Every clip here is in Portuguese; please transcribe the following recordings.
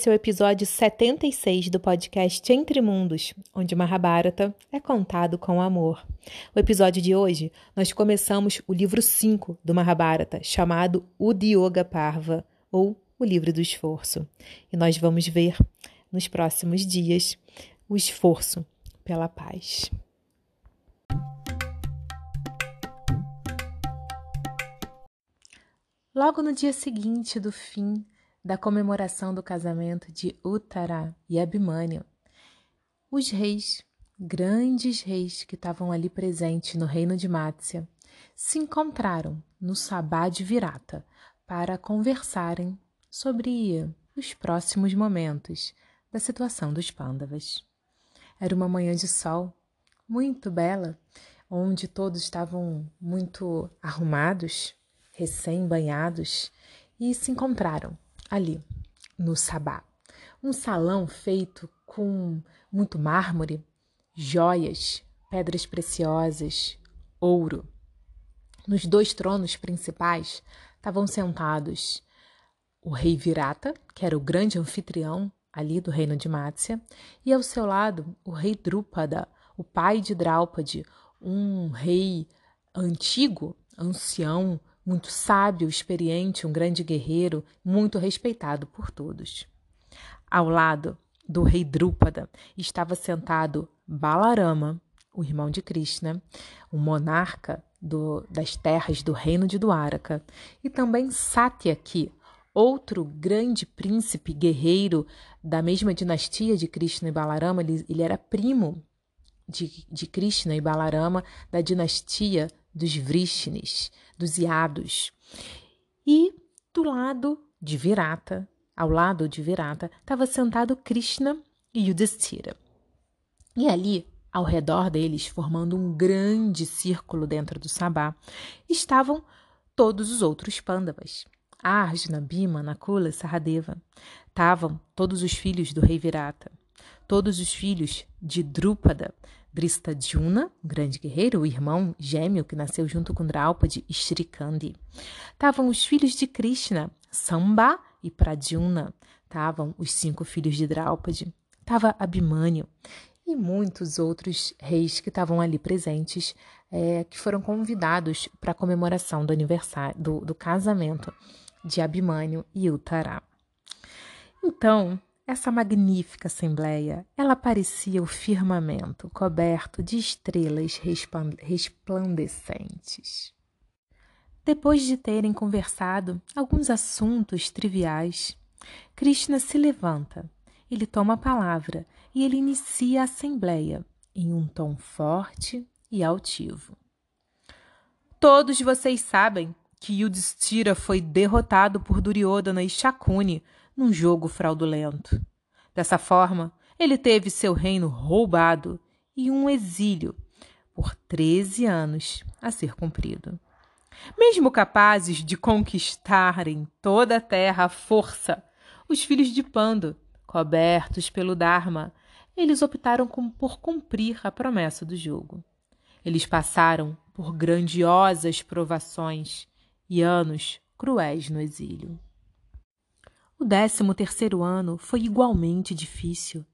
Esse é o episódio 76 do podcast Entre Mundos, onde Mahabharata é contado com amor. O episódio de hoje, nós começamos o livro 5 do Mahabharata, chamado Udyoga Parva, ou o livro do esforço. E nós vamos ver nos próximos dias o esforço pela paz. Logo no dia seguinte do fim da comemoração do casamento de Uttara e Abhimanyu, os reis, grandes reis que estavam ali presentes no reino de Matsya, se encontraram no Sabá de Virata para conversarem sobre os próximos momentos da situação dos Pandavas. Era uma manhã de sol muito bela, onde todos estavam muito arrumados recém-banhados, e se encontraram ali, no Sabá. Um salão feito com muito mármore, joias, pedras preciosas, ouro. Nos dois tronos principais estavam sentados o rei Virata, que era o grande anfitrião ali do reino de Mácia, e ao seu lado o rei Drúpada, o pai de Draupadi, um rei antigo, ancião, muito sábio, experiente, um grande guerreiro, muito respeitado por todos. Ao lado do rei Drúpada estava sentado Balarama, o irmão de Krishna, o monarca do, das terras do reino de Dwaraka, e também Satyaki, outro grande príncipe guerreiro da mesma dinastia de Krishna e Balarama, ele, ele era primo de, de Krishna e Balarama da dinastia dos Vrishnis, dos Iados. E do lado de Virata, ao lado de Virata, estava sentado Krishna e Yudhishthira. E ali, ao redor deles, formando um grande círculo dentro do Sabá, estavam todos os outros Pandavas. Arjuna, Bhima, Nakula e. Estavam todos os filhos do rei Virata, todos os filhos de Drúpada, Dristadjuna, um grande guerreiro, o irmão gêmeo que nasceu junto com Draupadi e Shrikandi. Estavam os filhos de Krishna, Samba e Pradyumna. Estavam os cinco filhos de Draupadi. Estava Abhimanyu e muitos outros reis que estavam ali presentes, é, que foram convidados para a comemoração do aniversário, do, do casamento de Abhimanyu e Uttara. Então, essa magnífica assembleia, ela parecia o firmamento coberto de estrelas resplandecentes. Depois de terem conversado alguns assuntos triviais, Krishna se levanta, ele toma a palavra e ele inicia a assembleia em um tom forte e altivo. Todos vocês sabem que Yudhishthira foi derrotado por Duryodhana e Shakuni num jogo fraudulento. Dessa forma, ele teve seu reino roubado e um exílio por 13 anos a ser cumprido. Mesmo capazes de conquistarem toda a terra à força, os filhos de Pando, cobertos pelo Dharma, eles optaram por cumprir a promessa do jogo. Eles passaram por grandiosas provações e anos cruéis no exílio. O décimo terceiro ano foi igualmente difícil.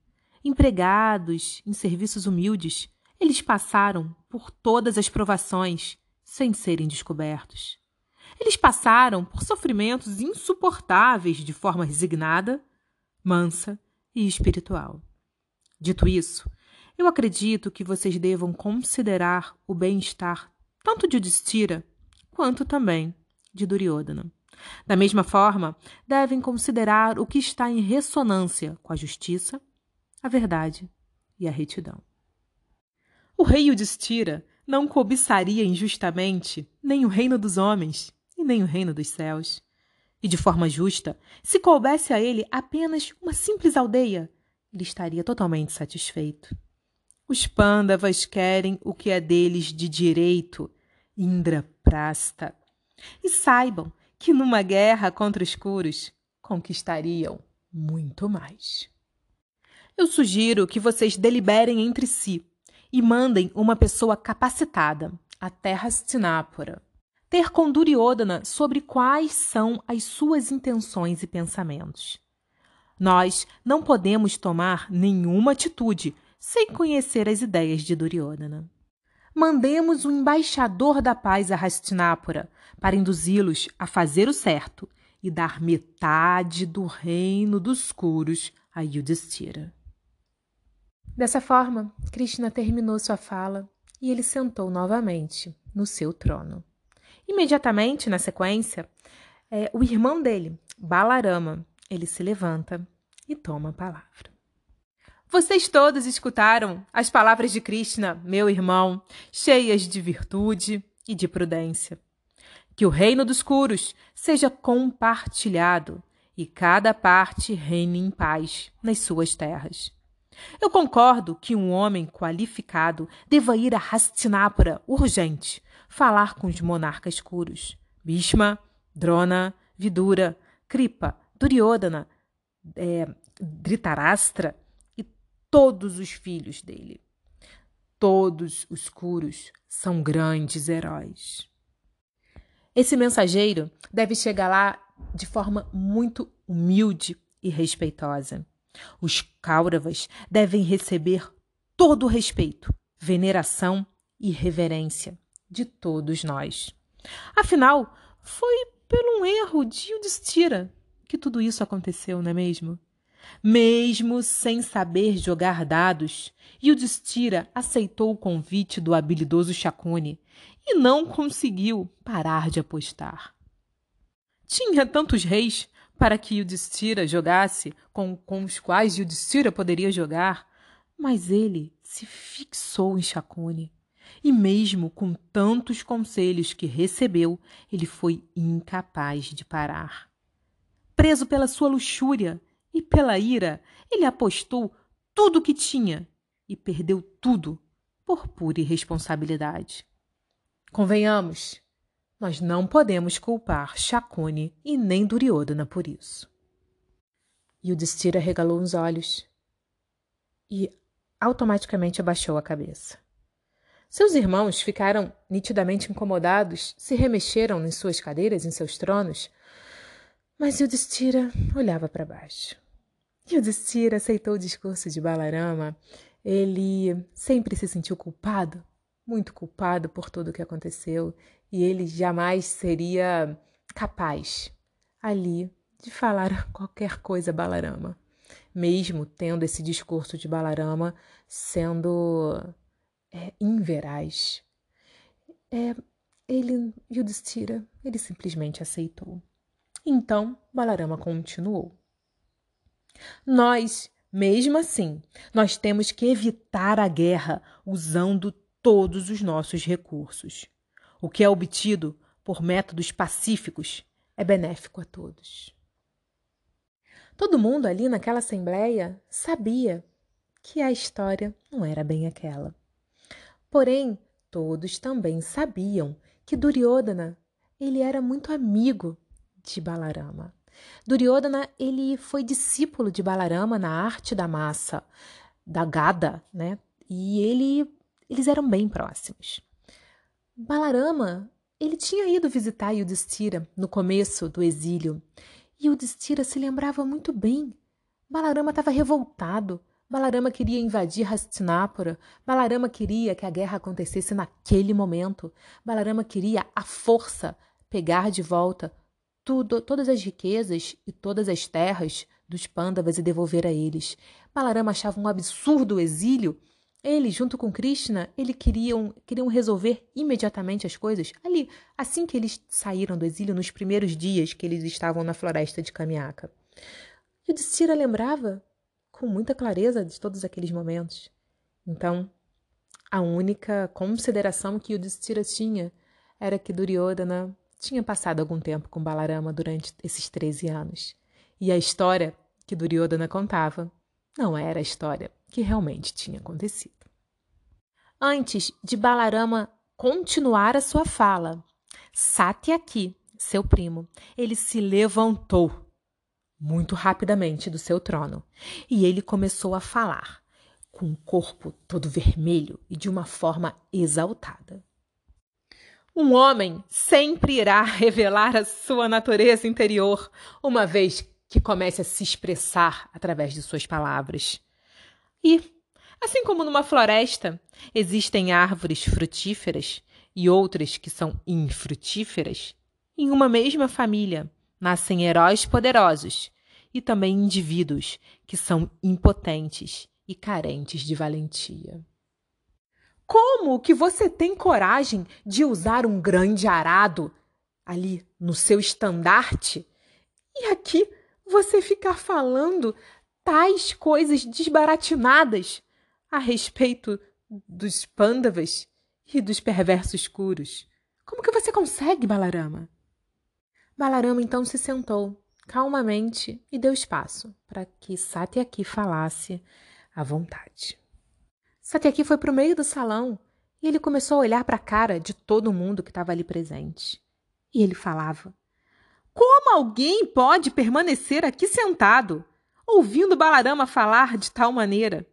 Empregados em serviços humildes, eles passaram por todas as provações sem serem descobertos. Eles passaram por sofrimentos insuportáveis de forma resignada, mansa e espiritual. Dito isso, eu acredito que vocês devam considerar o bem-estar tanto de Distira quanto também de Duryodhana. Da mesma forma, devem considerar o que está em ressonância com a justiça, a verdade e a retidão. O rei Yudhishthira não cobiçaria injustamente nem o reino dos homens e nem o reino dos céus. E de forma justa, se coubesse a ele apenas uma simples aldeia, ele estaria totalmente satisfeito. Os pândavas querem o que é deles de direito, Indraprasta. E saibam que numa guerra contra os escuros conquistariam muito mais. Eu sugiro que vocês deliberem entre si e mandem uma pessoa capacitada até Hastinapura ter com Duryodhana sobre quais são as suas intenções e pensamentos. Nós não podemos tomar nenhuma atitude sem conhecer as ideias de Duryodhana. Mandemos um embaixador da paz a Hastinapura para induzi-los a fazer o certo e dar metade do reino dos Kuros a Yudhishthira. Dessa forma, Krishna terminou sua fala e ele sentou novamente no seu trono. Imediatamente, na sequência, é, o irmão dele, Balarama, ele se levanta e toma a palavra. Vocês todos escutaram as palavras de Krishna, meu irmão, cheias de virtude e de prudência. Que o reino dos curos seja compartilhado e cada parte reine em paz nas suas terras. Eu concordo que um homem qualificado deva ir a Hastinapura urgente falar com os monarcas curos. Bhishma, Drona, Vidura, Kripa, Duryodhana, é, todos os filhos dele. Todos os curos são grandes heróis. Esse mensageiro deve chegar lá de forma muito humilde e respeitosa. Os Kauravas devem receber todo o respeito, veneração e reverência de todos nós. Afinal, foi por um erro de Yudhishthira que tudo isso aconteceu, não é mesmo? Mesmo sem saber jogar dados, Yudhishthira aceitou o convite do habilidoso Shakuni e não conseguiu parar de apostar. Tinha tantos reis para que Yudhishthira jogasse com, com os quais Yudhishthira poderia jogar, mas ele se fixou em Shakuni. E mesmo com tantos conselhos que recebeu, ele foi incapaz de parar. Preso pela sua luxúria e pela ira, ele apostou tudo o que tinha e perdeu tudo por pura irresponsabilidade. Convenhamos, nós não podemos culpar Shakuni e nem Duryodhana por isso. Yudhishthira regalou os olhos e automaticamente abaixou a cabeça. Seus irmãos ficaram nitidamente incomodados, se remexeram em suas cadeiras, em seus tronos, mas Yudhishthira olhava para baixo. Yudhishthira aceitou o discurso de Balarama. Ele sempre se sentiu culpado, muito culpado por tudo o que aconteceu, e ele jamais seria capaz ali de falar qualquer coisa a Balarama, mesmo tendo esse discurso de Balarama sendo é, inveraz. É, ele, Yudhishthira, ele simplesmente aceitou. Então, Balarama continuou. Nós, mesmo assim, nós temos que evitar a guerra usando todos os nossos recursos. O que é obtido por métodos pacíficos é benéfico a todos. Todo mundo ali naquela assembleia sabia que a história não era bem aquela. Porém, todos também sabiam que Duryodhana ele era muito amigo de Balarama. Duryodhana ele foi discípulo de Balarama na arte da massa, da gada, né? E ele, eles eram bem próximos. Balarama ele tinha ido visitar Yudhishthira no começo do exílio e Yudhishthira se lembrava muito bem. Balarama estava revoltado Balarama queria invadir Hastinapura. Balarama queria que a guerra acontecesse naquele momento. Balarama queria a força pegar de volta tudo, todas as riquezas e todas as terras dos Pandavas e devolver a eles. Balarama achava um absurdo o exílio. Ele, junto com Krishna, ele queriam, queriam resolver imediatamente as coisas ali, assim que eles saíram do exílio, nos primeiros dias que eles estavam na floresta de Kamiaka. Yudhishthira lembrava com muita clareza de todos aqueles momentos. Então, a única consideração que Yudhishthira tinha era que Duryodhana tinha passado algum tempo com Balarama durante esses 13 anos. E a história que Duryodhana contava não era a história que realmente tinha acontecido. Antes de Balarama continuar a sua fala, Satyaki, seu primo, ele se levantou muito rapidamente do seu trono, e ele começou a falar, com o corpo todo vermelho e de uma forma exaltada. Um homem sempre irá revelar a sua natureza interior, uma vez que comece a se expressar através de suas palavras. E, assim como numa floresta existem árvores frutíferas e outras que são infrutíferas, em uma mesma família nascem heróis poderosos e também indivíduos que são impotentes e carentes de valentia. Como que você tem coragem de usar um grande arado ali no seu estandarte e aqui você ficar falando tais coisas desbaratinadas a respeito dos pândavas e dos perversos curos? Como que você consegue, Balarama? Balarama então se sentou calmamente e deu espaço para que Satyaki falasse à vontade. Satyaki foi para o meio do salão e ele começou a olhar para a cara de todo mundo que estava ali presente. E ele falava: Como alguém pode permanecer aqui sentado, ouvindo Balarama falar de tal maneira?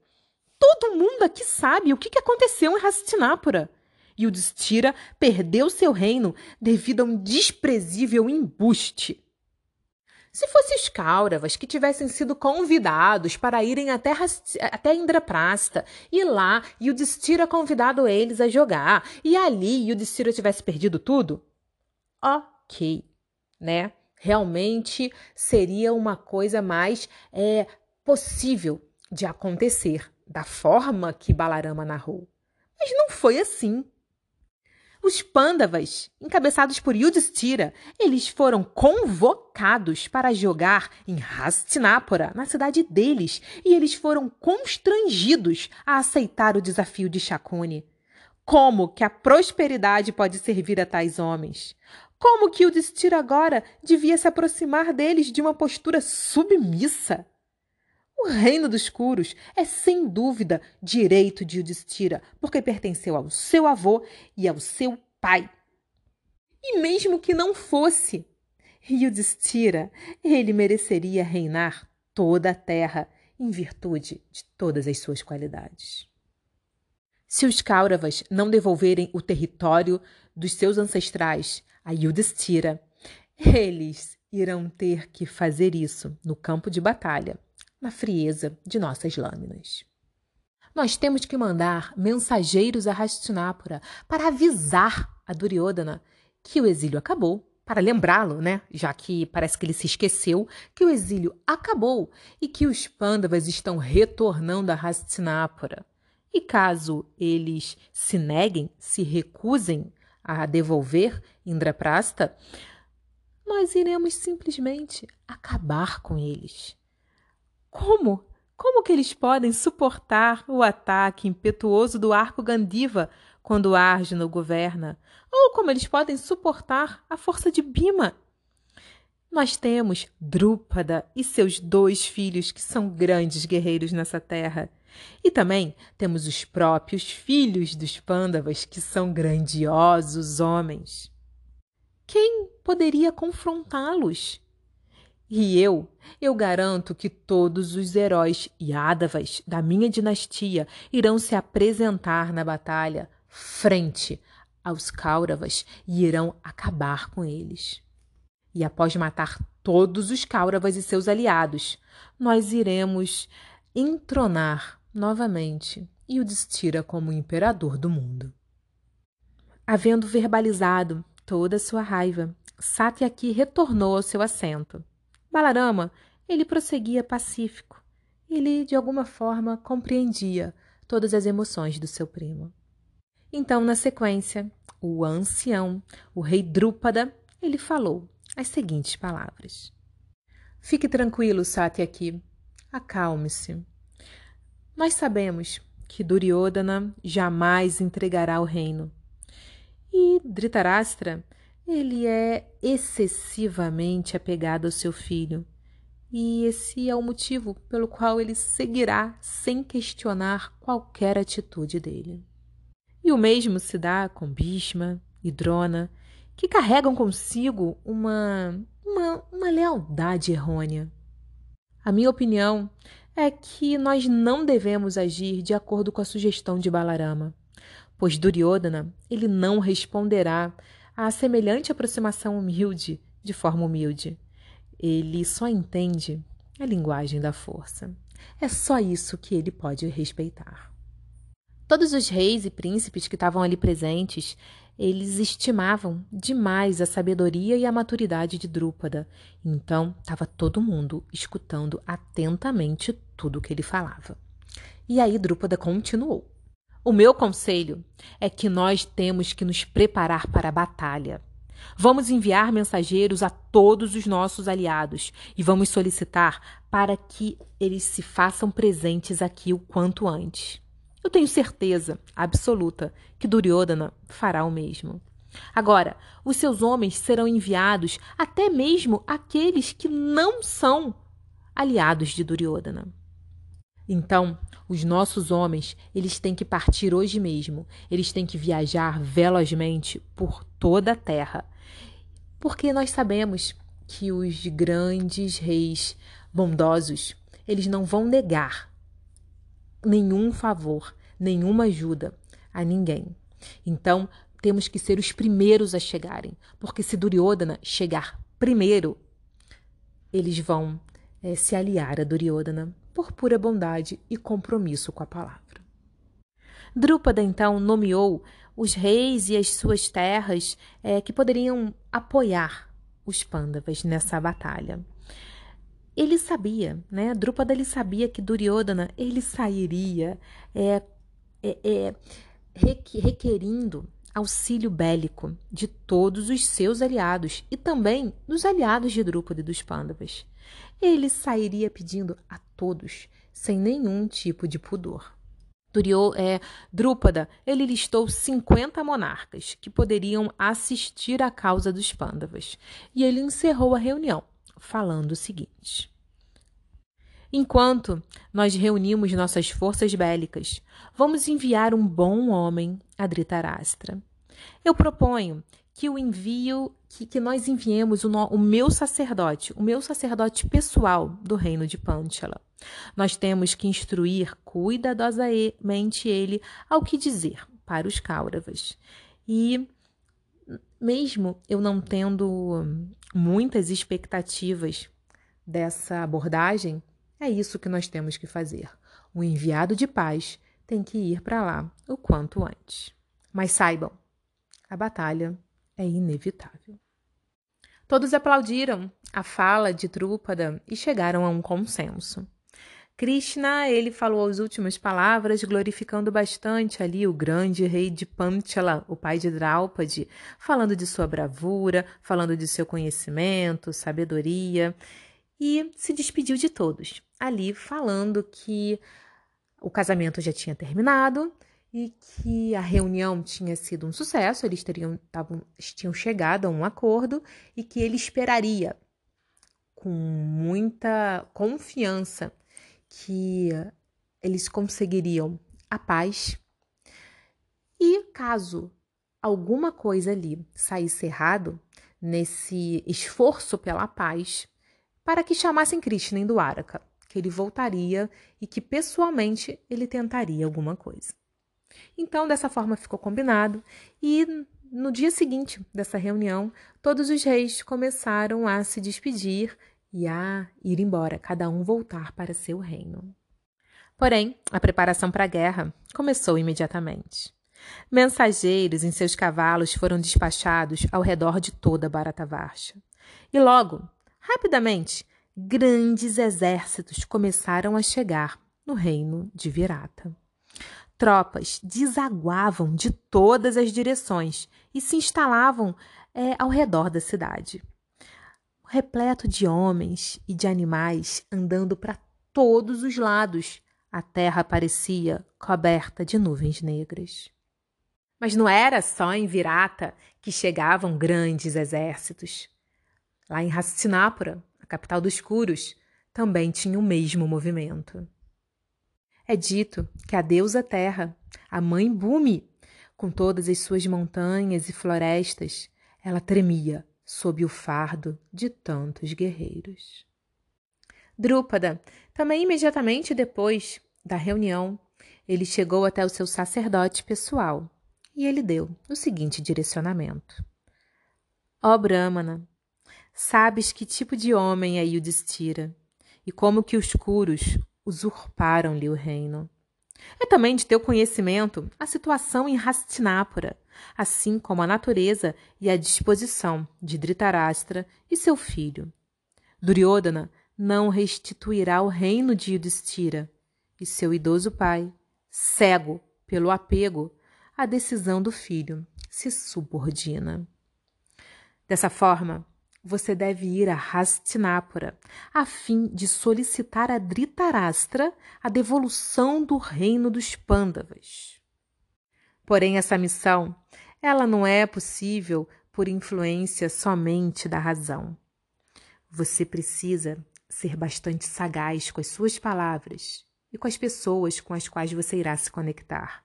Todo mundo aqui sabe o que aconteceu em Hastinapura. E o Destira perdeu seu reino devido a um desprezível embuste. Se fossem os Kauravas que tivessem sido convidados para irem até, até Indraprasta, e lá Yudhishthira convidado eles a jogar, e ali Yudhishthira tivesse perdido tudo, ok, né? Realmente seria uma coisa mais é, possível de acontecer, da forma que Balarama narrou. Mas não foi assim. Os Pandavas, encabeçados por Yudhishthira, eles foram convocados para jogar em Hastinapura, na cidade deles, e eles foram constrangidos a aceitar o desafio de Shakuni. Como que a prosperidade pode servir a tais homens? Como que Yudhishthira agora devia se aproximar deles de uma postura submissa? O reino dos Curos é sem dúvida direito de Yudhishthira, porque pertenceu ao seu avô e ao seu pai. E mesmo que não fosse, Yudhishthira, ele mereceria reinar toda a terra em virtude de todas as suas qualidades. Se os Kauravas não devolverem o território dos seus ancestrais a Yudhishthira, eles irão ter que fazer isso no campo de batalha na frieza de nossas lâminas. Nós temos que mandar mensageiros a Hastinapura para avisar a Duryodhana que o exílio acabou, para lembrá-lo, né? Já que parece que ele se esqueceu que o exílio acabou e que os Pandavas estão retornando a Hastinapura. E caso eles se neguem, se recusem a devolver Indraprasta, nós iremos simplesmente acabar com eles. Como? Como que eles podem suportar o ataque impetuoso do arco Gandiva quando Arjuna governa? Ou como eles podem suportar a força de Bima? Nós temos Drúpada e seus dois filhos que são grandes guerreiros nessa terra. E também temos os próprios filhos dos Pandavas que são grandiosos homens. Quem poderia confrontá-los? E eu, eu garanto que todos os heróis Yadavas da minha dinastia irão se apresentar na batalha frente aos Kauravas e irão acabar com eles. E após matar todos os Kauravas e seus aliados, nós iremos entronar novamente e o destira como imperador do mundo. Havendo verbalizado toda a sua raiva, Satyaki retornou ao seu assento. Balarama, ele prosseguia pacífico. Ele, de alguma forma, compreendia todas as emoções do seu primo. Então, na sequência, o ancião, o rei Drúpada, ele falou as seguintes palavras: Fique tranquilo, Satyaki. Acalme-se. Nós sabemos que Duryodhana jamais entregará o reino. E Dhritarashtra ele é excessivamente apegado ao seu filho. E esse é o motivo pelo qual ele seguirá sem questionar qualquer atitude dele. E o mesmo se dá com Bhishma e Drona, que carregam consigo uma, uma, uma lealdade errônea. A minha opinião é que nós não devemos agir de acordo com a sugestão de Balarama, pois Duryodhana ele não responderá a semelhante aproximação humilde, de forma humilde. ele só entende a linguagem da força. É só isso que ele pode respeitar. Todos os reis e príncipes que estavam ali presentes, eles estimavam demais a sabedoria e a maturidade de Drúpada. Então, estava todo mundo escutando atentamente tudo que ele falava. E aí Drúpada continuou. O meu conselho é que nós temos que nos preparar para a batalha. Vamos enviar mensageiros a todos os nossos aliados e vamos solicitar para que eles se façam presentes aqui o quanto antes. Eu tenho certeza absoluta que Duryodhana fará o mesmo. Agora, os seus homens serão enviados até mesmo aqueles que não são aliados de Duryodhana. Então, os nossos homens, eles têm que partir hoje mesmo. Eles têm que viajar velozmente por toda a terra. Porque nós sabemos que os grandes reis bondosos, eles não vão negar nenhum favor, nenhuma ajuda a ninguém. Então, temos que ser os primeiros a chegarem, porque se Duryodhana chegar primeiro, eles vão é, se aliar a Duryodhana por pura bondade e compromisso com a palavra. Drúpada então nomeou os reis e as suas terras é, que poderiam apoiar os Pandavas nessa batalha ele sabia, né? Drúpada ele sabia que Duryodhana ele sairia é, é, é, requerindo auxílio bélico de todos os seus aliados e também dos aliados de Drúpada e dos Pandavas. Ele sairia pedindo a todos, sem nenhum tipo de pudor. Duryodhana, é, Drúpada, ele listou 50 monarcas que poderiam assistir à causa dos Pandavas, e ele encerrou a reunião falando o seguinte: Enquanto nós reunimos nossas forças bélicas, vamos enviar um bom homem a Dhritarashtra. Eu proponho que o envio, que, que nós enviemos o, no, o meu sacerdote, o meu sacerdote pessoal do reino de Panchala. Nós temos que instruir cuidadosamente ele ao que dizer para os Kauravas. E mesmo eu não tendo muitas expectativas dessa abordagem, é isso que nós temos que fazer. O enviado de paz tem que ir para lá o quanto antes. Mas saibam, a batalha é inevitável. Todos aplaudiram a fala de Drúpada e chegaram a um consenso. Krishna, ele falou as últimas palavras, glorificando bastante ali o grande rei de Panchala, o pai de Draupadi, falando de sua bravura, falando de seu conhecimento, sabedoria, e se despediu de todos, ali falando que o casamento já tinha terminado e que a reunião tinha sido um sucesso, eles teriam, tavam, tinham chegado a um acordo e que ele esperaria com muita confiança que eles conseguiriam a paz. E caso alguma coisa ali saísse errado nesse esforço pela paz, para que chamassem Krishna em Dwaraka, que ele voltaria e que pessoalmente ele tentaria alguma coisa. Então, dessa forma ficou combinado e no dia seguinte dessa reunião, todos os reis começaram a se despedir e a ir embora, cada um voltar para seu reino. Porém, a preparação para a guerra começou imediatamente. Mensageiros em seus cavalos foram despachados ao redor de toda Bharatavarsha. E logo, rapidamente, grandes exércitos começaram a chegar no reino de Virata. Tropas desaguavam de todas as direções e se instalavam é, ao redor da cidade repleto de homens e de animais andando para todos os lados. A terra parecia coberta de nuvens negras. Mas não era só em Virata que chegavam grandes exércitos. Lá em Hastinapura, a capital dos Curos, também tinha o mesmo movimento. É dito que a deusa Terra, a mãe Bumi, com todas as suas montanhas e florestas, ela tremia sob o fardo de tantos guerreiros. Drúpada, também imediatamente depois da reunião, ele chegou até o seu sacerdote pessoal e ele deu o seguinte direcionamento: Ó Brahmana, sabes que tipo de homem é Yudhishthira e como que os curos usurparam-lhe o reino. É também de teu conhecimento a situação em Hastinapura, assim como a natureza e a disposição de Dhritarashtra e seu filho. Duryodhana não restituirá o reino de Yudhishthira, e seu idoso pai, cego pelo apego, à decisão do filho se subordina. Dessa forma, você deve ir a Hastinapura a fim de solicitar a Dhritarashtra a devolução do reino dos Pandavas. Porém, essa missão, ela não é possível por influência somente da razão. Você precisa ser bastante sagaz com as suas palavras e com as pessoas com as quais você irá se conectar.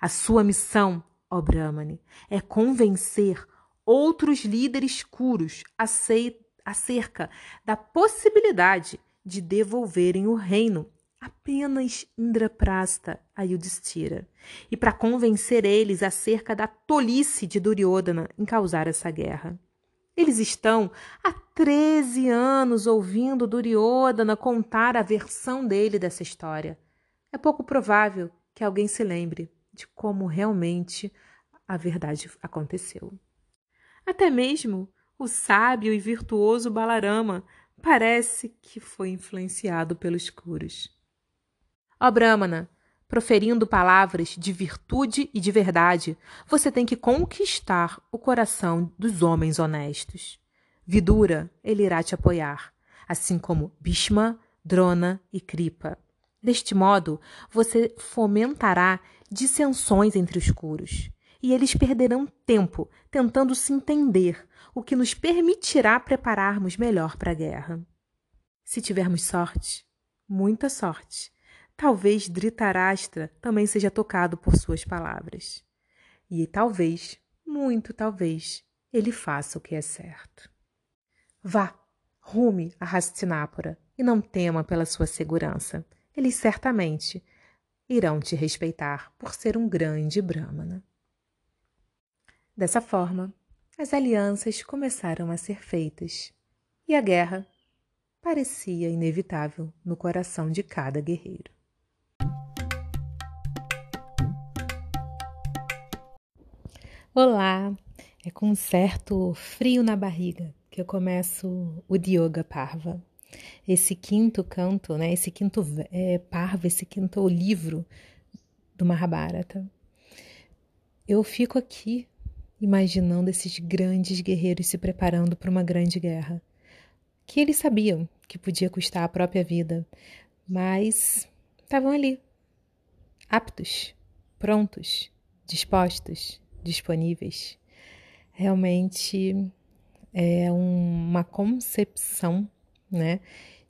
A sua missão, ó Brahmani, é convencer outros líderes curos acerca da possibilidade de devolverem o reino apenas Indraprasta a Yudhishthira, e para convencer eles acerca da tolice de Duryodhana em causar essa guerra. Eles estão há 13 anos ouvindo Duryodhana contar a versão dele dessa história. É pouco provável que alguém se lembre de como realmente a verdade aconteceu. Até mesmo o sábio e virtuoso Balarama parece que foi influenciado pelos curos. Ó Brahmana, proferindo palavras de virtude e de verdade, você tem que conquistar o coração dos homens honestos. Vidura, ele irá te apoiar, assim como Bhishma, Drona e Kripa. Deste modo, você fomentará dissensões entre os curos, e eles perderão tempo tentando se entender, o que nos permitirá prepararmos melhor para a guerra. Se tivermos sorte, muita sorte, Talvez Dhritarashtra também seja tocado por suas palavras. E talvez, muito talvez, ele faça o que é certo. Vá, rume a Hastinapura e não tema pela sua segurança. Eles certamente irão te respeitar por ser um grande Brahmana. Dessa forma, as alianças começaram a ser feitas e a guerra parecia inevitável no coração de cada guerreiro. Olá! É com um certo frio na barriga que eu começo o Dioga Parva. Esse quinto canto, né? Esse quinto é, Parva, esse quinto livro do Mahabharata. Eu fico aqui imaginando esses grandes guerreiros se preparando para uma grande guerra, que eles sabiam que podia custar a própria vida, mas estavam ali, aptos, prontos, dispostos disponíveis, realmente é uma concepção né,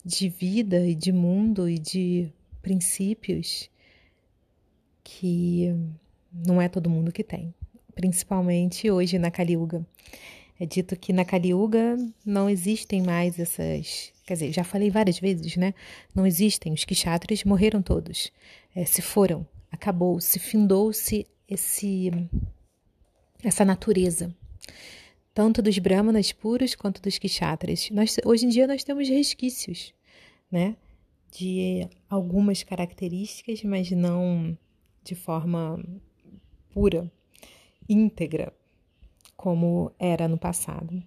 de vida e de mundo e de princípios que não é todo mundo que tem, principalmente hoje na Kaliuga. É dito que na Kaliuga não existem mais essas. Quer dizer, já falei várias vezes, né? Não existem. Os kshatras morreram todos. É, se foram. Acabou. Se findou-se esse essa natureza, tanto dos brahmanas puros quanto dos kshatras. Nós, hoje em dia nós temos resquícios, né, de algumas características, mas não de forma pura, íntegra, como era no passado.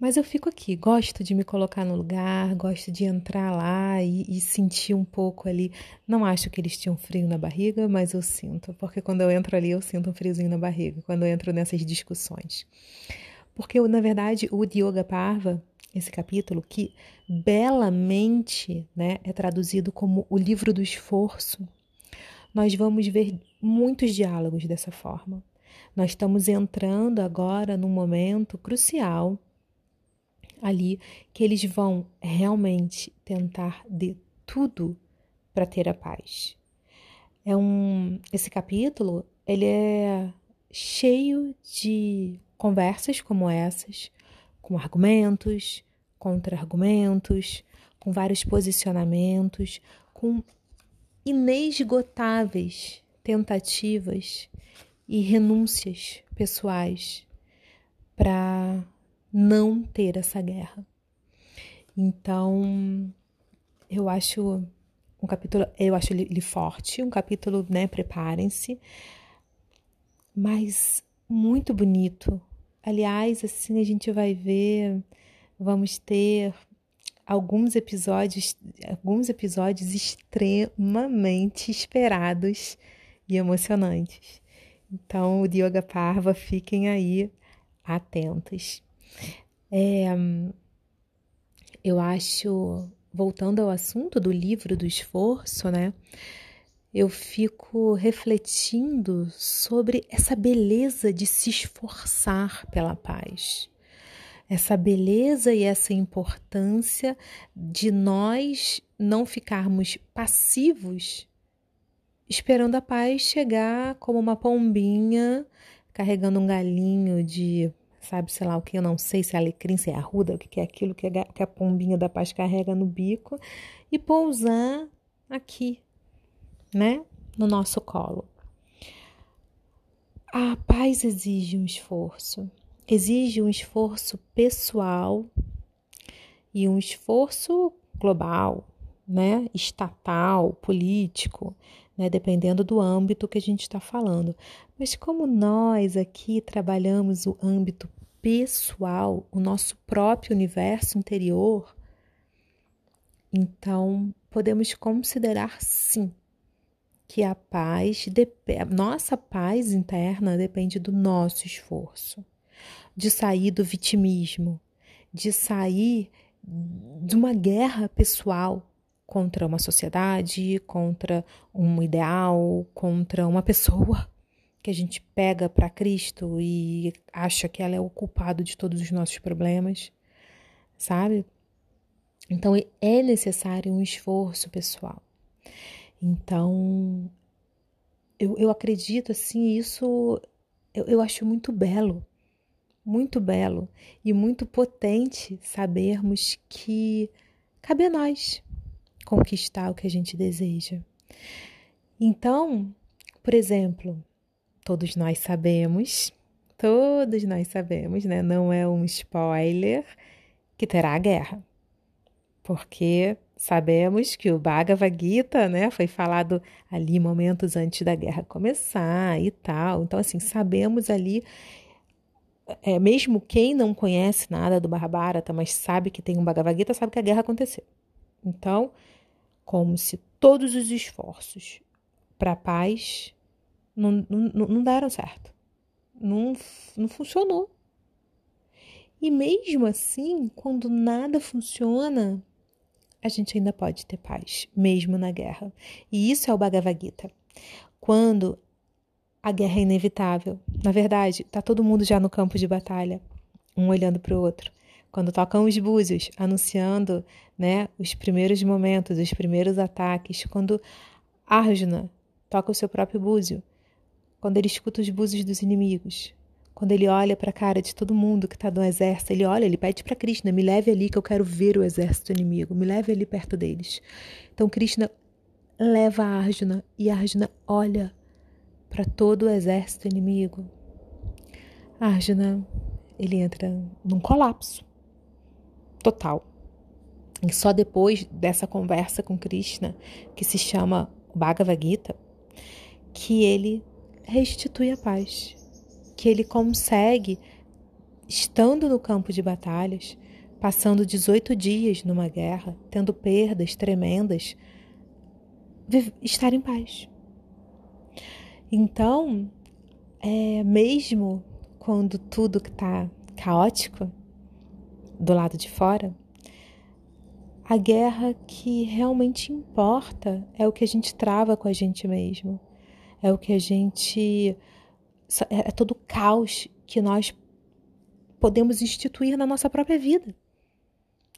Mas eu fico aqui, gosto de me colocar no lugar, gosto de entrar lá e, e, sentir um pouco ali. Não acho que eles tinham frio na barriga, mas eu sinto, porque quando eu entro ali eu sinto um friozinho na barriga, quando eu entro nessas discussões. Porque, na verdade, o Dioga Parva, esse capítulo, que belamente né, é traduzido como o livro do esforço, nós vamos ver muitos diálogos dessa forma. Nós estamos entrando agora num momento crucial ali que eles vão realmente tentar de tudo para ter a paz. É um esse capítulo, ele é cheio de conversas como essas, com argumentos, contra-argumentos, com vários posicionamentos, com inesgotáveis tentativas e renúncias pessoais para não ter essa guerra. Então, eu acho um capítulo, eu acho ele forte, um capítulo, né, preparem-se, mas muito bonito. Aliás, assim a gente vai ver, vamos ter alguns episódios, alguns episódios extremamente esperados e emocionantes. Então, o Dioga Parva, fiquem aí atentos. É, eu acho, voltando ao assunto do livro do esforço, né? Eu fico refletindo sobre essa beleza de se esforçar pela paz essa beleza e essa importância de nós não ficarmos passivos esperando a paz chegar como uma pombinha carregando um galinho de sabe, sei lá o que, eu não sei se é alecrim, se é arruda, o que é aquilo que a pombinha da paz carrega no bico e pousar aqui, né, no nosso colo. A paz exige um esforço exige um esforço pessoal e um esforço global, né, estatal, político, né, dependendo do âmbito que a gente está falando. Mas como nós aqui trabalhamos o âmbito pessoal, o nosso próprio universo interior, então podemos considerar sim que a paz, nossa paz interna depende do nosso esforço de sair do vitimismo, de sair de uma guerra pessoal contra uma sociedade, contra um ideal, contra uma pessoa que a gente pega para Cristo e acha que ela é o culpado de todos os nossos problemas, sabe? Então é necessário um esforço pessoal. Então eu, eu acredito assim, isso eu, eu acho muito belo muito belo e muito potente sabermos que cabe a nós conquistar o que a gente deseja. Então, por exemplo, todos nós sabemos, todos nós sabemos, né? Não é um spoiler que terá guerra. Porque sabemos que o Bhagavad Gita, né, foi falado ali momentos antes da guerra começar e tal. Então, assim, sabemos ali é, mesmo quem não conhece nada do Mahabharata, mas sabe que tem um Bhagavad Gita, sabe que a guerra aconteceu. Então, como se todos os esforços para a paz não, não, não deram certo. Não, não funcionou. E mesmo assim, quando nada funciona, a gente ainda pode ter paz, mesmo na guerra. E isso é o Bhagavad Gita. Quando a guerra é inevitável. Na verdade, tá todo mundo já no campo de batalha, um olhando para o outro. Quando tocam os búzios, anunciando né, os primeiros momentos, os primeiros ataques, quando Arjuna toca o seu próprio búzio, quando ele escuta os búzios dos inimigos, quando ele olha para a cara de todo mundo que está no exército, ele olha, ele pede para Krishna, me leve ali que eu quero ver o exército inimigo, me leve ali perto deles. Então Krishna leva Arjuna e Arjuna olha para todo o exército inimigo. Arjuna, ele entra num colapso total. E só depois dessa conversa com Krishna, que se chama Bhagavad Gita, que ele restitui a paz, que ele consegue, estando no campo de batalhas, passando 18 dias numa guerra, tendo perdas tremendas, estar em paz. Então, é, mesmo quando tudo está caótico do lado de fora, a guerra que realmente importa é o que a gente trava com a gente mesmo, é o que a gente. É, é todo o caos que nós podemos instituir na nossa própria vida,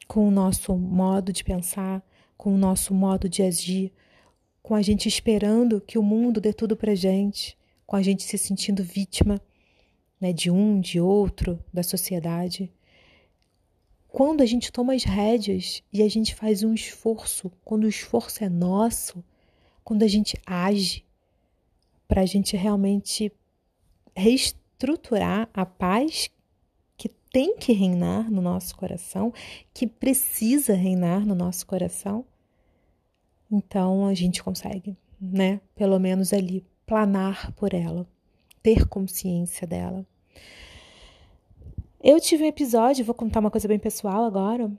com o nosso modo de pensar, com o nosso modo de agir, com a gente esperando que o mundo dê tudo pra gente, com a gente se sentindo vítima né, de um, de outro, da sociedade. Quando a gente toma as rédeas e a gente faz um esforço, quando o esforço é nosso, quando a gente age para a gente realmente reestruturar a paz que tem que reinar no nosso coração, que precisa reinar no nosso coração, então a gente consegue, né? Pelo menos ali, planar por ela, ter consciência dela. Eu tive um episódio, vou contar uma coisa bem pessoal agora.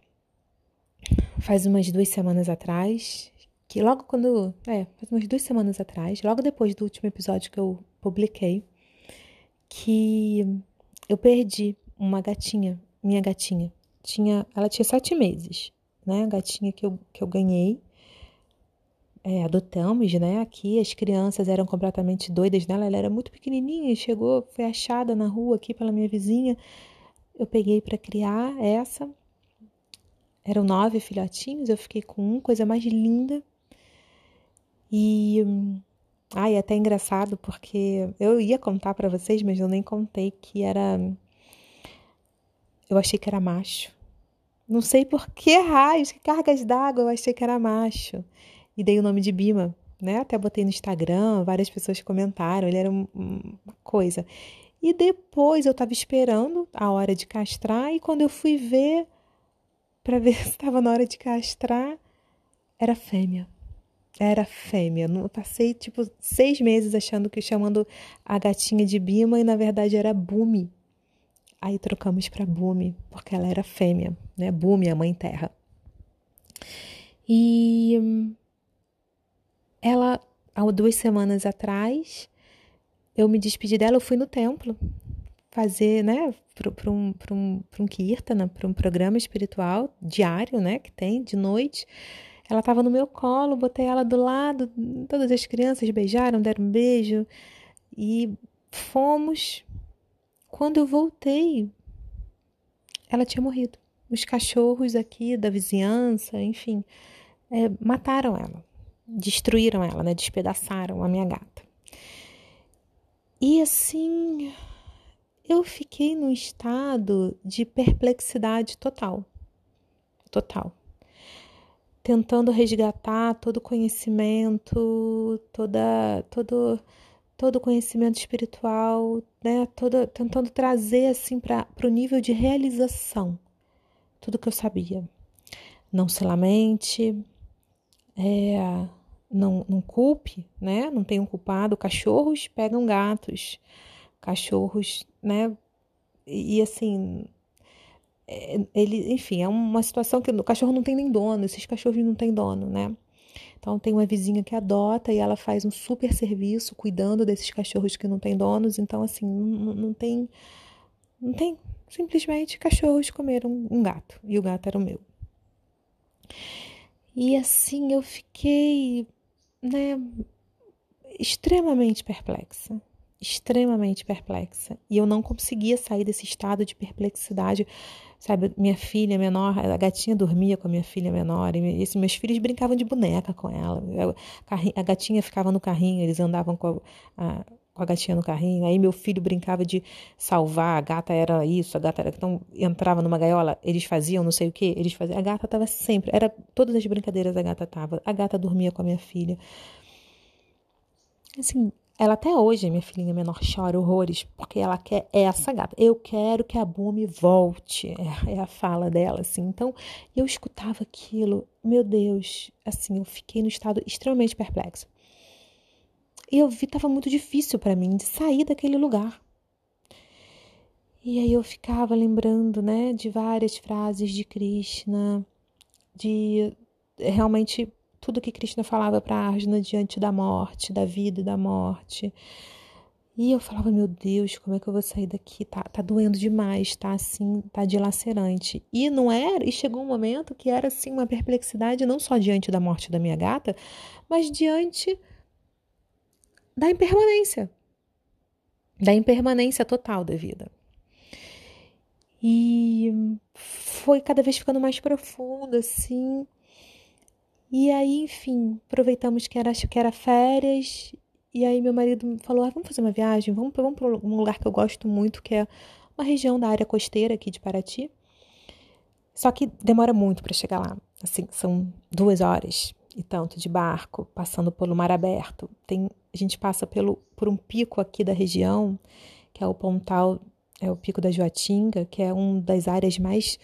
Faz umas duas semanas atrás, que logo quando. É, faz umas duas semanas atrás, logo depois do último episódio que eu publiquei, que eu perdi uma gatinha, minha gatinha. Tinha, ela tinha sete meses, né? A gatinha que eu, que eu ganhei. É, adotamos, né? Aqui as crianças eram completamente doidas nela. Ela era muito pequenininha, chegou, foi achada na rua aqui pela minha vizinha. Eu peguei para criar essa. Eram nove filhotinhos, eu fiquei com um, coisa mais linda. E ai, é até engraçado porque eu ia contar para vocês, mas eu nem contei que era eu achei que era macho. Não sei por que raios, que cargas d'água eu achei que era macho. E dei o nome de Bima, né? Até botei no Instagram, várias pessoas comentaram, ele era uma coisa. E depois eu estava esperando a hora de castrar e quando eu fui ver para ver se estava na hora de castrar, era fêmea. Era fêmea. Eu passei tipo seis meses achando que chamando a gatinha de Bima e na verdade era Bumi. Aí trocamos para Bumi, porque ela era fêmea, né? Bumi, a mãe terra. E ela, há duas semanas atrás, eu me despedi dela, eu fui no templo fazer, né, para um, um, um kirtana, para um programa espiritual diário, né, que tem de noite. Ela estava no meu colo, botei ela do lado, todas as crianças beijaram, deram um beijo e fomos quando eu voltei, ela tinha morrido. Os cachorros aqui da vizinhança, enfim, é, mataram ela, destruíram ela, né? Despedaçaram a minha gata. E assim, eu fiquei num estado de perplexidade total. Total. Tentando resgatar todo o conhecimento, toda, todo todo o conhecimento espiritual, né, toda, tentando trazer assim para o nível de realização tudo que eu sabia. Não se lamente, é, não, não culpe, né? Não tenham culpado. Cachorros pegam gatos, cachorros, né? E, e assim, é, ele, enfim, é uma situação que o cachorro não tem nem dono, esses cachorros não têm dono, né? Então tem uma vizinha que adota e ela faz um super serviço cuidando desses cachorros que não têm donos. Então assim, não, não tem não tem simplesmente cachorros comeram um gato e o gato era o meu. E assim eu fiquei, né, extremamente perplexa, extremamente perplexa. E eu não conseguia sair desse estado de perplexidade Sabe, minha filha menor, a gatinha dormia com a minha filha menor, e esses meus filhos brincavam de boneca com ela. A gatinha ficava no carrinho, eles andavam com a, a, com a gatinha no carrinho. Aí meu filho brincava de salvar, a gata era isso, a gata era. Então entrava numa gaiola, eles faziam não sei o que, eles faziam. A gata estava sempre, era todas as brincadeiras a gata estava. A gata dormia com a minha filha. Assim, ela até hoje, minha filhinha menor, chora horrores, porque ela quer essa gata. Eu quero que a Bumi volte, é, é a fala dela, assim. Então, eu escutava aquilo, meu Deus, assim, eu fiquei no estado extremamente perplexo. E eu vi, estava muito difícil para mim de sair daquele lugar. E aí eu ficava lembrando, né, de várias frases de Krishna, de realmente tudo que Krishna falava para Arjuna diante da morte, da vida e da morte. E eu falava, meu Deus, como é que eu vou sair daqui? Tá, tá doendo demais, tá assim, tá dilacerante. E não era, e chegou um momento que era assim uma perplexidade não só diante da morte da minha gata, mas diante da impermanência. Da impermanência total da vida. E foi cada vez ficando mais profundo, assim. E aí, enfim, aproveitamos que era, acho que era férias. E aí meu marido falou: ah, vamos fazer uma viagem, vamos, vamos para um lugar que eu gosto muito, que é uma região da área costeira aqui de Paraty. Só que demora muito para chegar lá. Assim, são duas horas e tanto de barco, passando pelo mar aberto. Tem, a gente passa pelo, por um pico aqui da região, que é o Pontal é o Pico da Joatinga, que é uma das áreas mais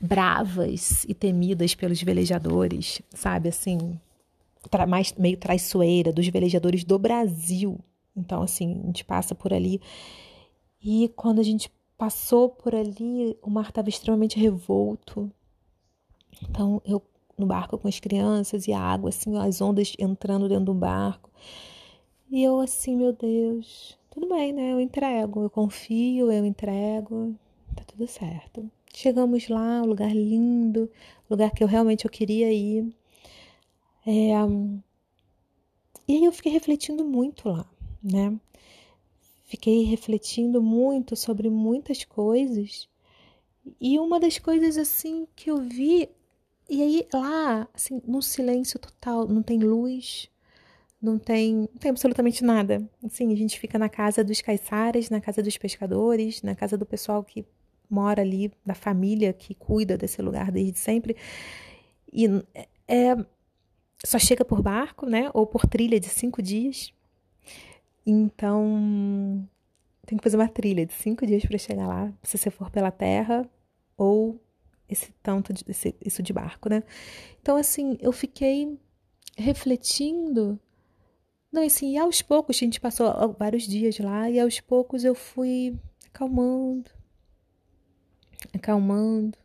bravas e temidas pelos velejadores, sabe? Assim, mais meio traiçoeira dos velejadores do Brasil. Então, assim, a gente passa por ali. E quando a gente passou por ali, o mar estava extremamente revolto. Então, eu no barco com as crianças e a água, assim, as ondas entrando dentro do barco. E eu, assim, meu Deus, tudo bem, né? Eu entrego, eu confio, eu entrego, tá tudo certo. Chegamos lá, um lugar lindo, lugar que eu realmente eu queria ir. É, e aí eu fiquei refletindo muito lá, né? Fiquei refletindo muito sobre muitas coisas. E uma das coisas assim que eu vi, e aí lá, assim, no silêncio total, não tem luz, não tem, não tem absolutamente nada. Assim, a gente fica na casa dos caiçaras, na casa dos pescadores, na casa do pessoal que mora ali, da família que cuida desse lugar desde sempre. E é, só chega por barco, né? Ou por trilha de cinco dias. Então, tem que fazer uma trilha de cinco dias para chegar lá, se você for pela terra ou esse tanto de, esse, isso de barco, né? Então, assim, eu fiquei refletindo não, assim, e aos poucos, a gente passou vários dias lá, e aos poucos eu fui acalmando, acalmando,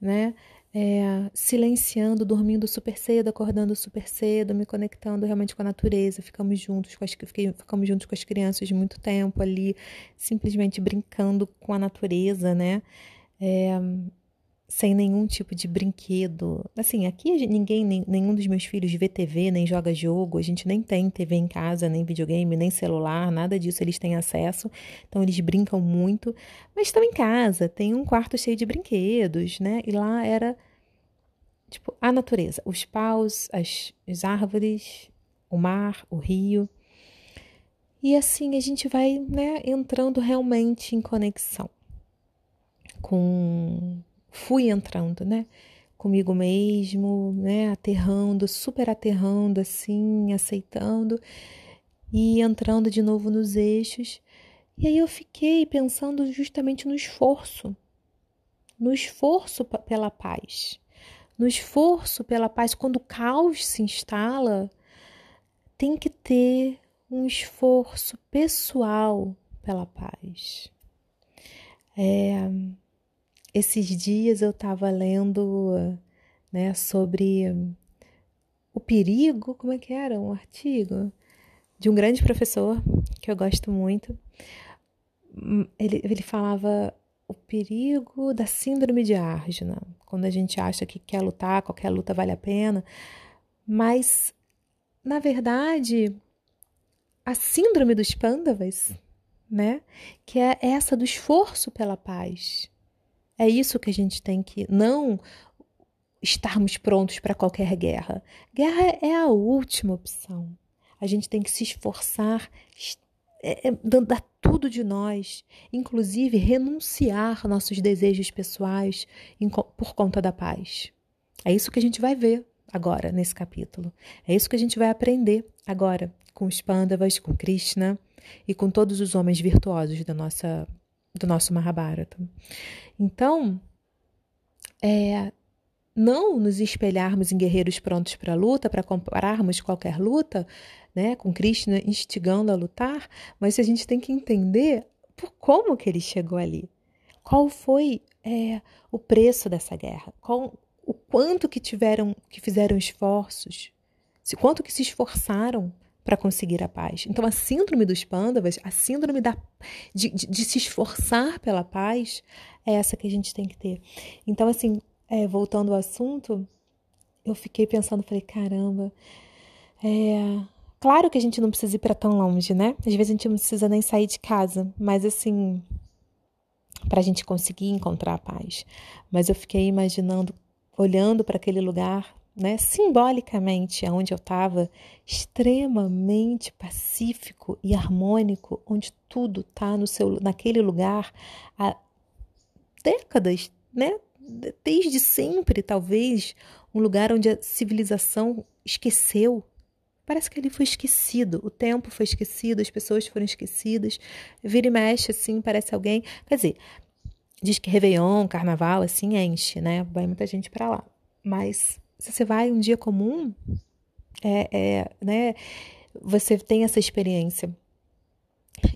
né? É, silenciando, dormindo super cedo, acordando super cedo, me conectando realmente com a natureza. Ficamos juntos com as, fiquei, ficamos juntos com as crianças muito tempo ali, simplesmente brincando com a natureza, né? É, sem nenhum tipo de brinquedo. Assim, aqui ninguém, nenhum dos meus filhos vê TV, nem joga jogo, a gente nem tem TV em casa, nem videogame, nem celular, nada disso eles têm acesso. Então eles brincam muito, mas estão em casa, tem um quarto cheio de brinquedos, né? E lá era tipo a natureza, os paus, as, as árvores, o mar, o rio. E assim a gente vai, né, entrando realmente em conexão com fui entrando, né? Comigo mesmo, né? Aterrando, super aterrando, assim, aceitando e entrando de novo nos eixos. E aí eu fiquei pensando justamente no esforço, no esforço pela paz, no esforço pela paz. Quando o caos se instala, tem que ter um esforço pessoal pela paz. É, esses dias eu estava lendo né, sobre o perigo, como é que era? Um artigo de um grande professor que eu gosto muito. Ele, ele falava o perigo da síndrome de Arjuna, quando a gente acha que quer lutar, qualquer luta vale a pena, mas na verdade a síndrome dos pândavas, né, que é essa do esforço pela paz, é isso que a gente tem que não estarmos prontos para qualquer guerra. Guerra é a última opção. A gente tem que se esforçar, é, é, dar tudo de nós, inclusive renunciar nossos desejos pessoais por conta da paz. É isso que a gente vai ver agora nesse capítulo. É isso que a gente vai aprender agora com os Pandavas, com Krishna e com todos os homens virtuosos da nossa do nosso Mahabharata. Então, é, não nos espelharmos em guerreiros prontos para a luta, para compararmos qualquer luta, né, com Krishna instigando a lutar, mas a gente tem que entender por como que ele chegou ali. Qual foi é, o preço dessa guerra? Qual, o quanto que tiveram, que fizeram esforços, se quanto que se esforçaram para conseguir a paz. Então, a síndrome dos pândavas, a síndrome da, de, de, de, se esforçar pela paz, é essa que a gente tem que ter. Então, assim, é, voltando ao assunto, eu fiquei pensando, falei, caramba, é, claro que a gente não precisa ir para tão longe, né? Às vezes a gente não precisa nem sair de casa, mas assim, para a gente conseguir encontrar a paz. Mas eu fiquei imaginando, olhando para aquele lugar né, simbolicamente aonde eu estava, extremamente pacífico e harmônico, onde tudo está no seu naquele lugar há décadas, né? Desde sempre, talvez, um lugar onde a civilização esqueceu Parece que ali foi esquecido, o tempo foi esquecido, as pessoas foram esquecidas. Vira e mexe, assim, parece alguém. Quer dizer, diz que Réveillon, Carnaval, assim, enche, né? Vai muita gente para lá. Mas se você vai um dia comum, é, é, né? Você tem essa experiência.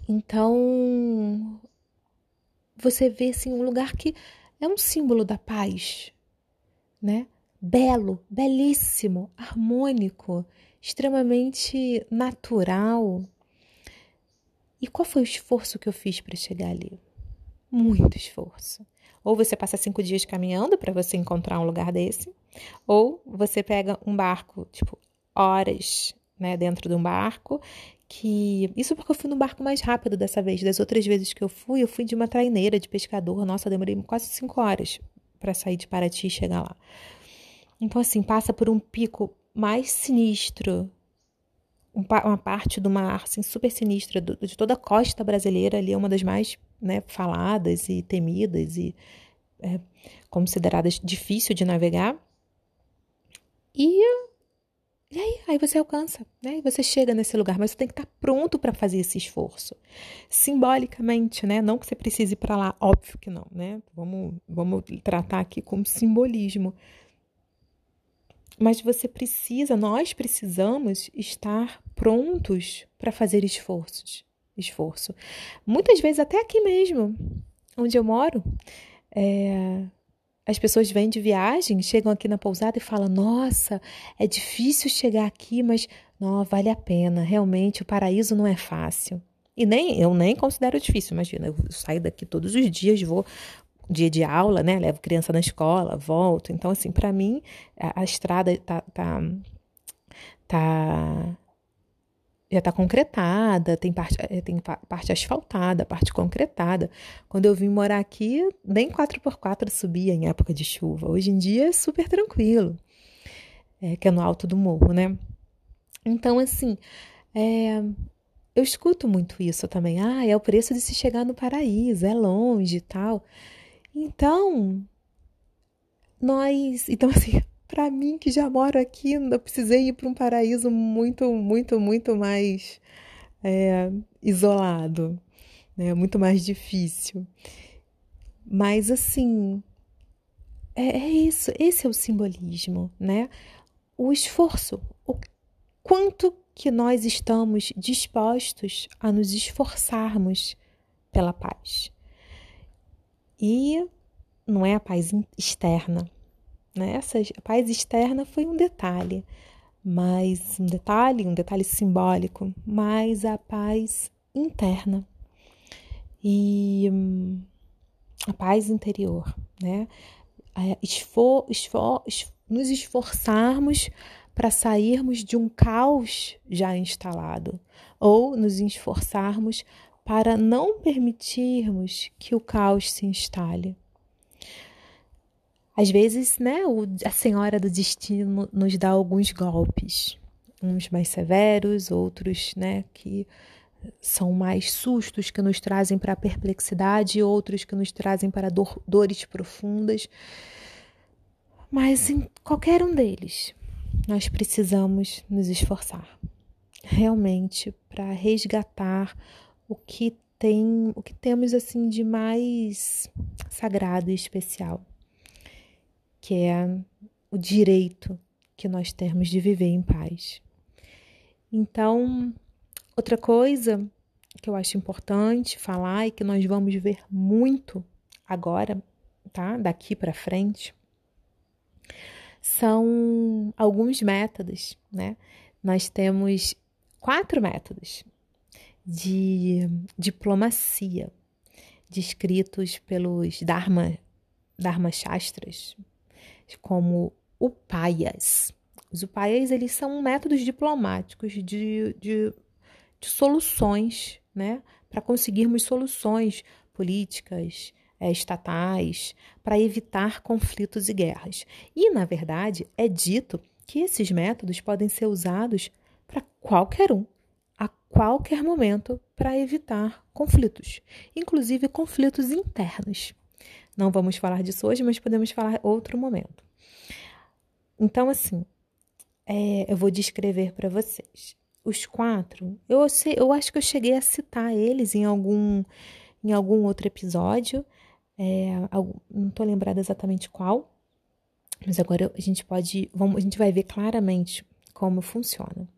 Então, você vê, assim, um lugar que é um símbolo da paz, né? Belo, belíssimo, harmônico extremamente natural. E qual foi o esforço que eu fiz para chegar ali? Muito esforço. Ou você passa cinco dias caminhando para você encontrar um lugar desse, ou você pega um barco, tipo, horas, né, dentro de um barco, que isso porque eu fui no barco mais rápido dessa vez. Das outras vezes que eu fui, eu fui de uma traineira de pescador. Nossa, demorei quase cinco horas para sair de Paraty e chegar lá. Então, assim, passa por um pico mais sinistro, uma parte do mar assim, super sinistra de toda a costa brasileira ali é uma das mais né, faladas e temidas e é, consideradas difícil de navegar. E, e aí, aí você alcança, né? E você chega nesse lugar, mas você tem que estar pronto para fazer esse esforço. Simbolicamente, né? Não que você precise ir para lá, óbvio que não, né? Vamos, vamos tratar aqui como simbolismo mas você precisa, nós precisamos estar prontos para fazer esforços. Esforço. Muitas vezes, até aqui mesmo, onde eu moro, é, as pessoas vêm de viagem, chegam aqui na pousada e falam: Nossa, é difícil chegar aqui, mas não, vale a pena. Realmente, o paraíso não é fácil. E nem eu nem considero difícil. Imagina, eu saio daqui todos os dias, vou dia de aula, né? Levo criança na escola, volto. Então, assim, para mim, a, a, estrada tá, tá, tá já está concretada, tem parte, eh, tem parte asfaltada, parte concretada. Quando eu vim morar aqui, nem 4x4 subia em época de chuva. Hoje em dia é super tranquilo, é, que é no alto do morro, né? Então, assim, é, eu escuto muito isso também. Ah, é o preço de se chegar no paraíso, é longe e tal. Então, nós. Então, assim, para mim que já moro aqui, eu precisei ir para um paraíso muito, muito, muito mais é, isolado, né? muito mais difícil. Mas, assim, é, é isso, esse é o simbolismo, né? O esforço, o quanto que nós estamos dispostos a nos esforçarmos pela paz. E não é a paz externa. Né? Paz externa foi um detalhe, mas um detalhe, um detalhe simbólico, mas a paz interna e hum, a paz interior, né? Esfor, esfor, nos esforçarmos para sairmos de um caos já instalado, ou nos esforçarmos para não permitirmos que o caos se instale. Às vezes, né, a senhora do destino nos dá alguns golpes, uns mais severos, outros, né, que são mais sustos que nos trazem para a perplexidade, outros que nos trazem para dor, dores profundas. Mas em qualquer um deles, nós precisamos nos esforçar realmente para resgatar o que tem, o que temos assim de mais sagrado e especial, que é o direito que nós temos de viver em paz. Então, outra coisa que eu acho importante falar e que nós vamos ver muito agora, tá? Daqui para frente, são alguns métodos, né? Nós temos quatro métodos de diplomacia, descritos pelos Dharma, Dharma Shastras, como upayas. Os upayas eles são métodos diplomáticos de, de, de soluções, né? Para conseguirmos soluções políticas, é, estatais, para evitar conflitos e guerras. E, na verdade, é dito que esses métodos podem ser usados para qualquer um, a qualquer momento para evitar conflitos, inclusive conflitos internos. Não vamos falar disso hoje, mas podemos falar outro momento. Então, assim, é, eu vou descrever para vocês. Os quatro, eu, sei, eu acho que eu cheguei a citar eles em algum, em algum outro episódio, é, não estou lembrada exatamente qual, mas agora a gente pode, vamos, a gente vai ver claramente como funciona.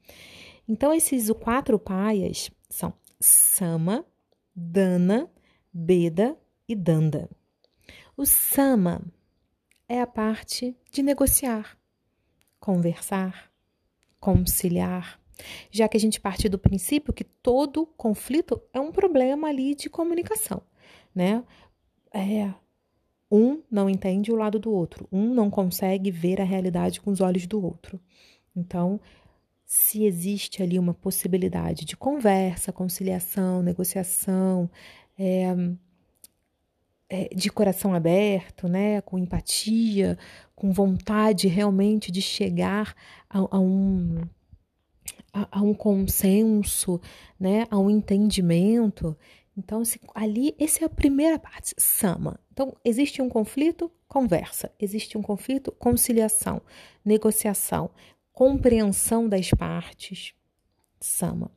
Então, esses quatro paias são Sama, Dana, Beda e Danda. O Sama é a parte de negociar, conversar, conciliar, já que a gente parte do princípio que todo conflito é um problema ali de comunicação, né? É, um não entende o lado do outro, um não consegue ver a realidade com os olhos do outro. Então, se existe ali uma possibilidade de conversa, conciliação, negociação, é, de coração aberto, né, com empatia, com vontade realmente de chegar a, a um a, a, um consenso, né, a um entendimento. Então, se, ali, essa é a primeira parte, sama. Então, existe um conflito, conversa. Existe um conflito, conciliação, negociação compreensão das partes, sama.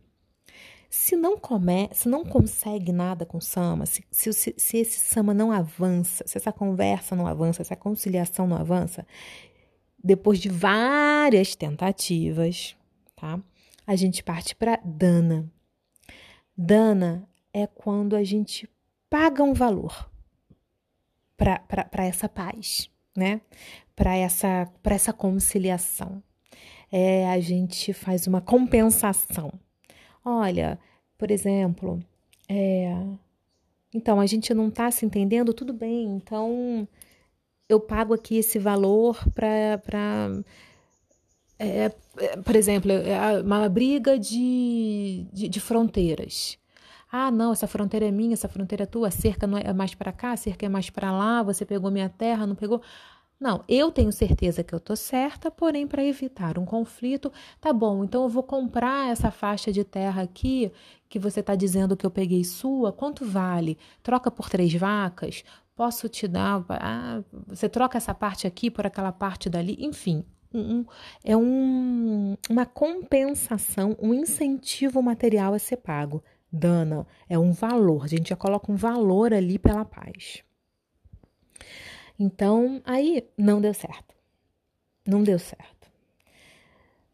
Se não come, se não consegue nada com sama, se, se, se esse sama não avança, se essa conversa não avança, se a conciliação não avança, depois de várias tentativas, tá? A gente parte para dana. Dana é quando a gente paga um valor para essa paz, né? Para essa, essa conciliação é, a gente faz uma compensação. Olha, por exemplo, é, então a gente não está se entendendo, tudo bem, então eu pago aqui esse valor para. É, é, por exemplo, é uma briga de, de, de, fronteiras. Ah, não, essa fronteira é minha, essa fronteira é tua, a cerca não é mais para cá, a cerca é mais para lá, você pegou minha terra, não pegou. Não, eu tenho certeza que eu tô certa, porém, para evitar um conflito, tá bom, então eu vou comprar essa faixa de terra aqui que você está dizendo que eu peguei sua, quanto vale? Troca por três vacas? Posso te dar? Ah, você troca essa parte aqui por aquela parte dali? Enfim, um, é um, uma compensação, um incentivo material a ser pago. Dana é um valor, a gente já coloca um valor ali pela paz. Então, aí não deu certo. Não deu certo.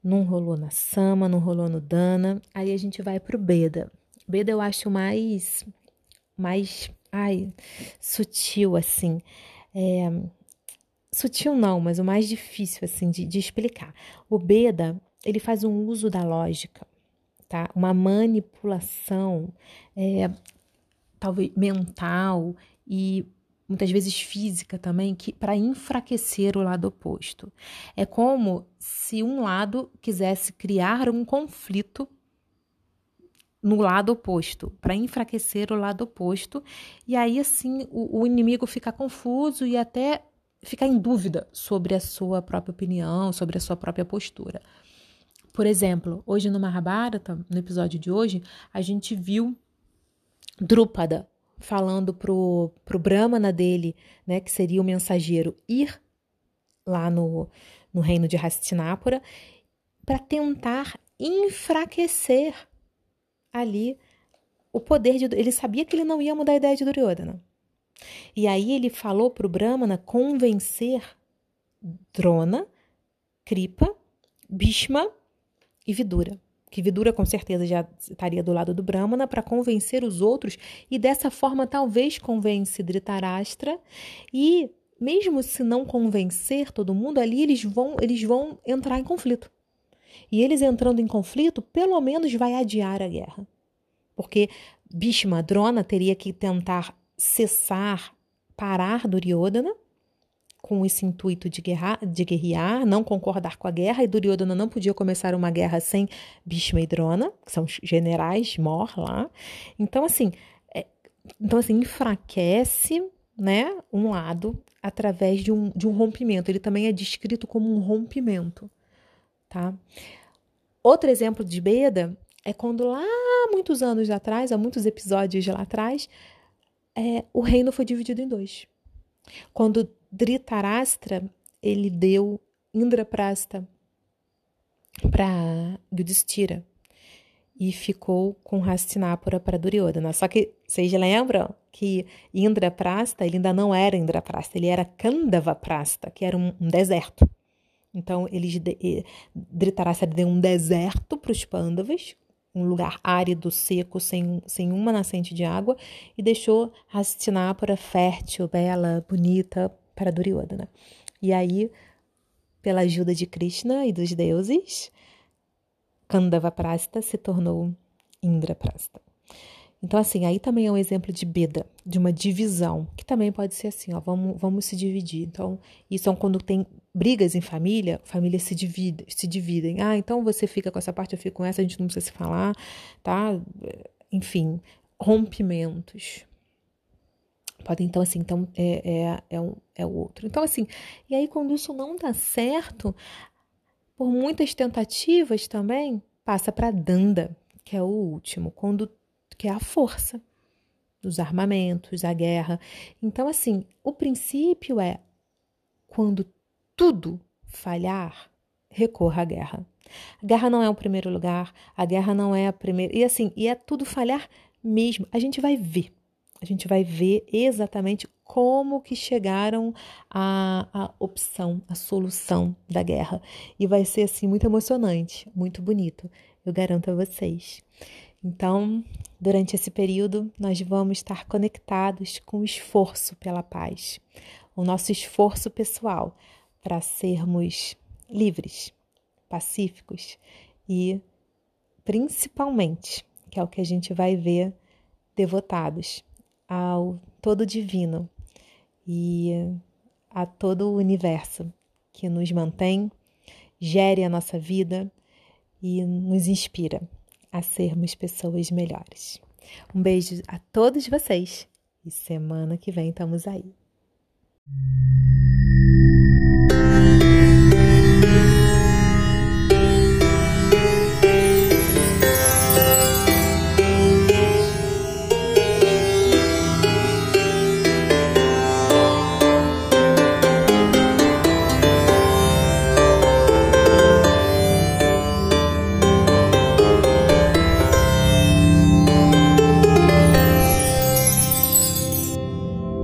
Não rolou na Sama, não rolou no Dana. Aí a gente vai pro Beda. Beda eu acho mais. mais. ai, sutil, assim. É, sutil não, mas o mais difícil, assim, de, de explicar. O Beda, ele faz um uso da lógica, tá? Uma manipulação, é, talvez mental e muitas vezes física também, que para enfraquecer o lado oposto. É como se um lado quisesse criar um conflito no lado oposto, para enfraquecer o lado oposto, e aí assim o, o inimigo fica confuso e até fica em dúvida sobre a sua própria opinião, sobre a sua própria postura. Por exemplo, hoje no Mahabharata, no episódio de hoje, a gente viu Drupada, falando pro, pro Brahmana dele, né, que seria o mensageiro, ir lá no, no reino de Hastinapura para tentar enfraquecer ali o poder de. Ele sabia que ele não ia mudar a ideia de Duryodhana. E aí ele falou para o Brahmana convencer Drona, Kripa, Bhishma e Vidura que Vidura com certeza já estaria do lado do Brahmana para convencer os outros e dessa forma talvez convence Dhritarashtra e mesmo se não convencer todo mundo ali eles vão eles vão entrar em conflito. E eles entrando em conflito, pelo menos vai adiar a guerra. Porque Bhishma, Drona teria que tentar cessar, parar Duryodhana com esse intuito de, guerra, de guerrear, não concordar com a guerra, e Duryodhana não podia começar uma guerra sem Bhishma e Drona, que são os generais mor lá. Então, assim, é, então, assim enfraquece né, um lado através de um, de um rompimento. Ele também é descrito como um rompimento. Tá? Outro exemplo de Beda é quando lá muitos anos atrás, há muitos episódios lá atrás, é, o reino foi dividido em dois. Quando Dhritarashtra ele deu Indraprasta para Yudhishthira e ficou com Hastinapura para Duryodhana. Só que vocês lembram que Indraprasta, ele ainda não era Indraprasta, ele era Kandavaprasta, que era um, um deserto. Então, eles de, deu um deserto para os Pandavas, um lugar árido, seco, sem, sem uma nascente de água, e deixou Hastinapura fértil, bela, bonita para Duryodhana. E aí, pela ajuda de Krishna e dos deuses, Kandavaprasta se tornou Indraprasta. Então, assim, aí também é um exemplo de beda, de uma divisão, que também pode ser assim, ó, vamos, vamos se dividir. Então, isso é quando tem brigas em família, famílias se dividem, se dividem. Ah, então você fica com essa parte, eu fico com essa, a gente não precisa se falar, tá? Enfim, rompimentos. Podem, então, assim, então é, é, é, um, é outro. Então, assim, e aí quando isso não dá certo, por muitas tentativas também, passa para Danda, que é o último, quando que é a força dos armamentos, a guerra. Então, assim, o princípio é quando tudo falhar, recorra à guerra. A guerra não é o primeiro lugar, a guerra não é a primeira. E assim, e é tudo falhar mesmo. A gente vai ver. A gente vai ver exatamente como que chegaram à, à opção, à solução da guerra. E vai ser assim muito emocionante, muito bonito. Eu garanto a vocês. Então, durante esse período, nós vamos estar conectados com o esforço pela paz, o nosso esforço pessoal para sermos livres, pacíficos e, principalmente, que é o que a gente vai ver, devotados ao todo divino e a todo o universo que nos mantém, gere a nossa vida e nos inspira a sermos pessoas melhores. Um beijo a todos vocês e semana que vem estamos aí.